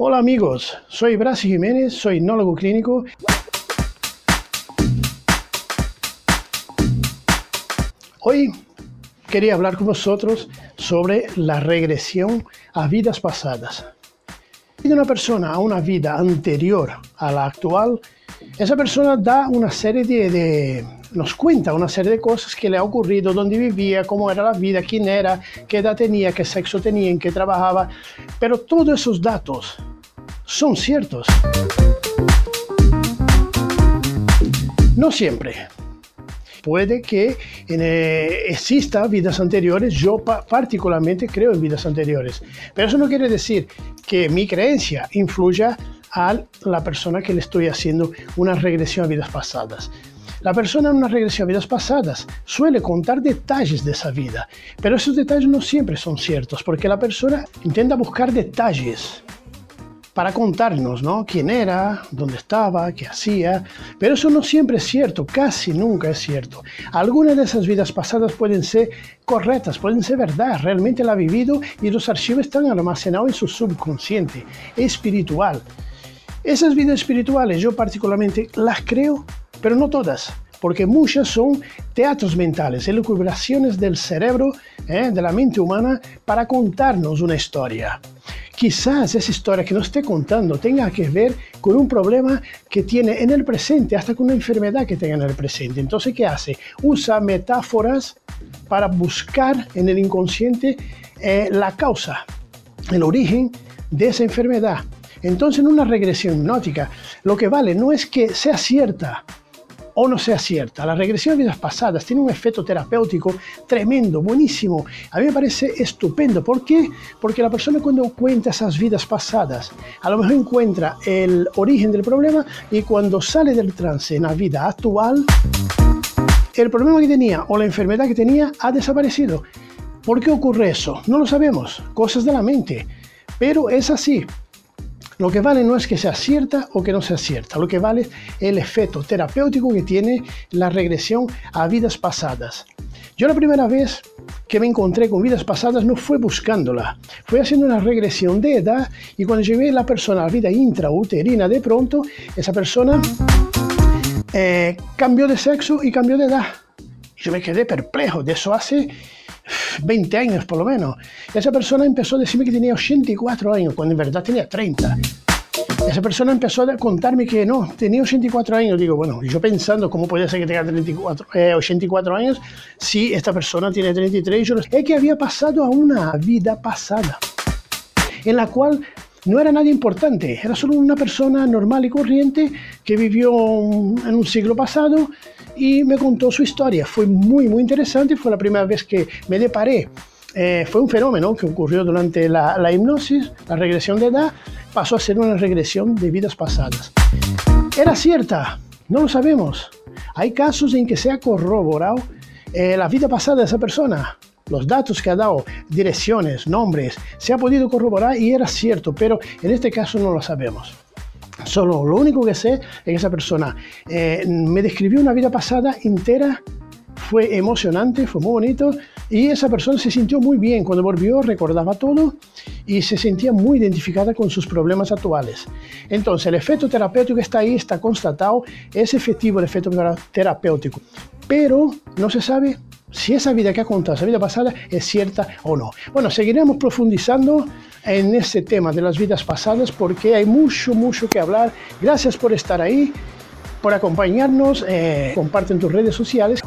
Hola amigos, soy Brasi Jiménez, soy hipnólogo clínico. Hoy quería hablar con vosotros sobre la regresión a vidas pasadas. De una persona a una vida anterior a la actual, esa persona da una serie de, nos cuenta una serie de cosas que le ha ocurrido, dónde vivía, cómo era la vida, quién era, qué edad tenía, qué sexo tenía, en qué trabajaba, pero todos esos datos son ciertos. No siempre. Puede que eh, exista vidas anteriores, yo particularmente creo en vidas anteriores, pero eso no quiere decir que mi creencia influya a la persona que le estoy haciendo una regresión a vidas pasadas. La persona en una regresión a vidas pasadas suele contar detalles de esa vida, pero esos detalles no siempre son ciertos, porque la persona intenta buscar detalles para contarnos, ¿no? Quién era, dónde estaba, qué hacía, pero eso no siempre es cierto, casi nunca es cierto. Algunas de esas vidas pasadas pueden ser correctas, pueden ser verdad, realmente la ha vivido y los archivos están almacenados en su subconsciente espiritual. Esas vidas espirituales yo particularmente las creo, pero no todas porque muchas son teatros mentales, elucubraciones del cerebro, ¿eh? de la mente humana, para contarnos una historia. Quizás esa historia que nos esté contando tenga que ver con un problema que tiene en el presente, hasta con una enfermedad que tenga en el presente. Entonces, ¿qué hace? Usa metáforas para buscar en el inconsciente eh, la causa, el origen de esa enfermedad. Entonces, en una regresión hipnótica, lo que vale no es que sea cierta o no sea cierta. La regresión de vidas pasadas tiene un efecto terapéutico tremendo, buenísimo. A mí me parece estupendo. ¿Por qué? Porque la persona cuando cuenta esas vidas pasadas, a lo mejor encuentra el origen del problema y cuando sale del trance en la vida actual, el problema que tenía o la enfermedad que tenía ha desaparecido. ¿Por qué ocurre eso? No lo sabemos. Cosas de la mente. Pero es así. Lo que vale no es que sea cierta o que no sea cierta, lo que vale es el efecto terapéutico que tiene la regresión a vidas pasadas. Yo la primera vez que me encontré con vidas pasadas no fue buscándola, fue haciendo una regresión de edad y cuando llevé a la persona a la vida intrauterina, de pronto esa persona eh, cambió de sexo y cambió de edad. Yo me quedé perplejo, de eso hace 20 años por lo menos. Esa persona empezó a decirme que tenía 84 años, cuando en verdad tenía 30. Esa persona empezó a contarme que no, tenía 84 años. Digo, bueno, yo pensando cómo puede ser que tenga 34, 84 eh, años si esta persona tiene 33. Yo es que había pasado a una vida pasada en la cual no era nadie importante, era solo una persona normal y corriente que vivió en un siglo pasado y me contó su historia. Fue muy, muy interesante, fue la primera vez que me deparé. Eh, fue un fenómeno que ocurrió durante la, hipnosis, la regresión de edad, pasó a ser una regresión de vidas pasadas. ¿Era cierta? No lo sabemos. Hay casos en que se ha corroborado eh, la vida pasada de esa persona. Los datos que ha dado, direcciones, nombres, se ha podido corroborar y era cierto, pero en este caso no lo sabemos. Solo lo único que sé es que esa persona eh, me describió una vida pasada entera, fue emocionante, fue muy bonito y esa persona se sintió muy bien cuando volvió, recordaba todo y se sentía muy identificada con sus problemas actuales. Entonces el efecto terapéutico está ahí, está constatado, es efectivo el efecto terapéutico, pero no se sabe si esa vida que ha contado, esa vida pasada, es cierta o no. Bueno, seguiremos profundizando en ese tema de las vidas pasadas porque hay mucho, mucho que hablar. Gracias por estar ahí, por acompañarnos. Eh, comparte en tus redes sociales.